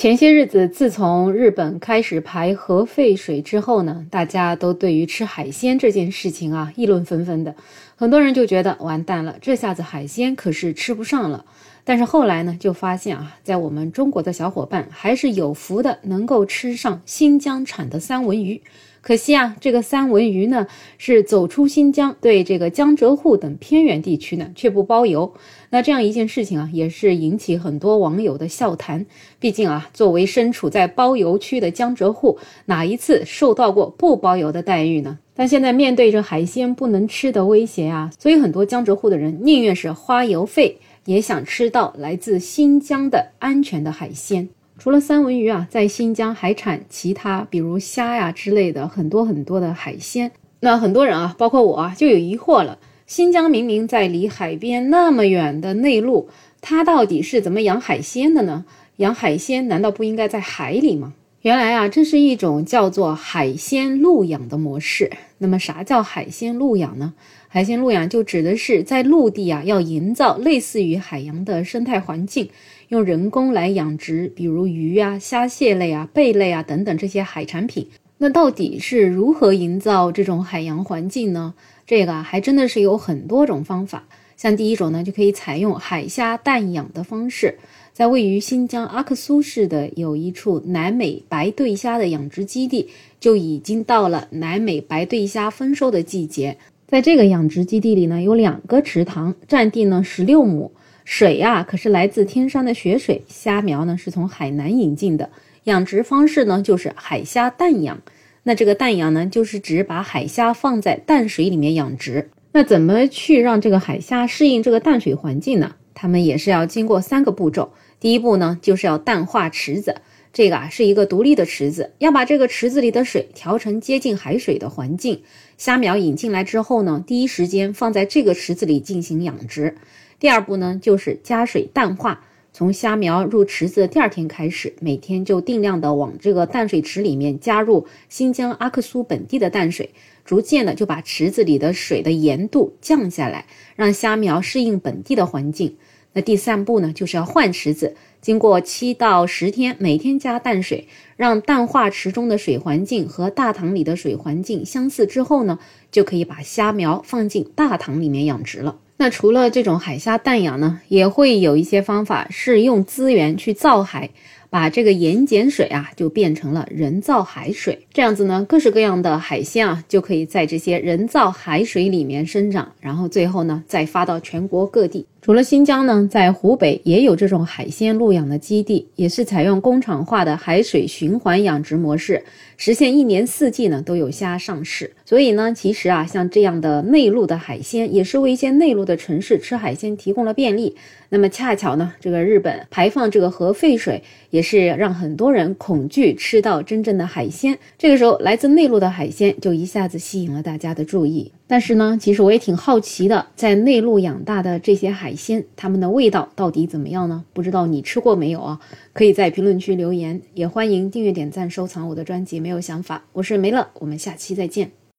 前些日子，自从日本开始排核废水之后呢，大家都对于吃海鲜这件事情啊议论纷纷的。很多人就觉得完蛋了，这下子海鲜可是吃不上了。但是后来呢，就发现啊，在我们中国的小伙伴还是有福的，能够吃上新疆产的三文鱼。可惜啊，这个三文鱼呢是走出新疆，对这个江浙沪等偏远地区呢却不包邮。那这样一件事情啊，也是引起很多网友的笑谈。毕竟啊，作为身处在包邮区的江浙沪，哪一次受到过不包邮的待遇呢？但现在面对着海鲜不能吃的威胁啊，所以很多江浙沪的人宁愿是花邮费，也想吃到来自新疆的安全的海鲜。除了三文鱼啊，在新疆还产其他，比如虾呀之类的很多很多的海鲜。那很多人啊，包括我啊，就有疑惑了：新疆明明在离海边那么远的内陆，它到底是怎么养海鲜的呢？养海鲜难道不应该在海里吗？原来啊，这是一种叫做海鲜陆养的模式。那么，啥叫海鲜陆养呢？海鲜陆养就指的是在陆地啊，要营造类似于海洋的生态环境。用人工来养殖，比如鱼啊、虾蟹类啊、贝类啊等等这些海产品。那到底是如何营造这种海洋环境呢？这个，还真的是有很多种方法。像第一种呢，就可以采用海虾淡养的方式。在位于新疆阿克苏市的有一处南美白对虾的养殖基地，就已经到了南美白对虾丰收的季节。在这个养殖基地里呢，有两个池塘，占地呢十六亩。水呀，可是来自天山的雪水。虾苗呢，是从海南引进的。养殖方式呢，就是海虾淡养。那这个淡养呢，就是指把海虾放在淡水里面养殖。那怎么去让这个海虾适应这个淡水环境呢？它们也是要经过三个步骤。第一步呢，就是要淡化池子。这个啊，是一个独立的池子，要把这个池子里的水调成接近海水的环境。虾苗引进来之后呢，第一时间放在这个池子里进行养殖。第二步呢，就是加水淡化。从虾苗入池子的第二天开始，每天就定量的往这个淡水池里面加入新疆阿克苏本地的淡水，逐渐的就把池子里的水的盐度降下来，让虾苗适应本地的环境。那第三步呢，就是要换池子，经过七到十天，每天加淡水，让淡化池中的水环境和大塘里的水环境相似之后呢，就可以把虾苗放进大塘里面养殖了。那除了这种海虾淡养呢，也会有一些方法是用资源去造海，把这个盐碱水啊就变成了人造海水。这样子呢，各式各样的海鲜啊就可以在这些人造海水里面生长，然后最后呢再发到全国各地。除了新疆呢，在湖北也有这种海鲜陆养的基地，也是采用工厂化的海水循环养殖模式，实现一年四季呢都有虾上市。所以呢，其实啊，像这样的内陆的海鲜，也是为一些内陆的城市吃海鲜提供了便利。那么恰巧呢，这个日本排放这个核废水，也是让很多人恐惧吃到真正的海鲜。这个时候，来自内陆的海鲜就一下子吸引了大家的注意。但是呢，其实我也挺好奇的，在内陆养大的这些海鲜，它们的味道到底怎么样呢？不知道你吃过没有啊？可以在评论区留言，也欢迎订阅、点赞、收藏我的专辑。没有想法，我是梅乐，我们下期再见。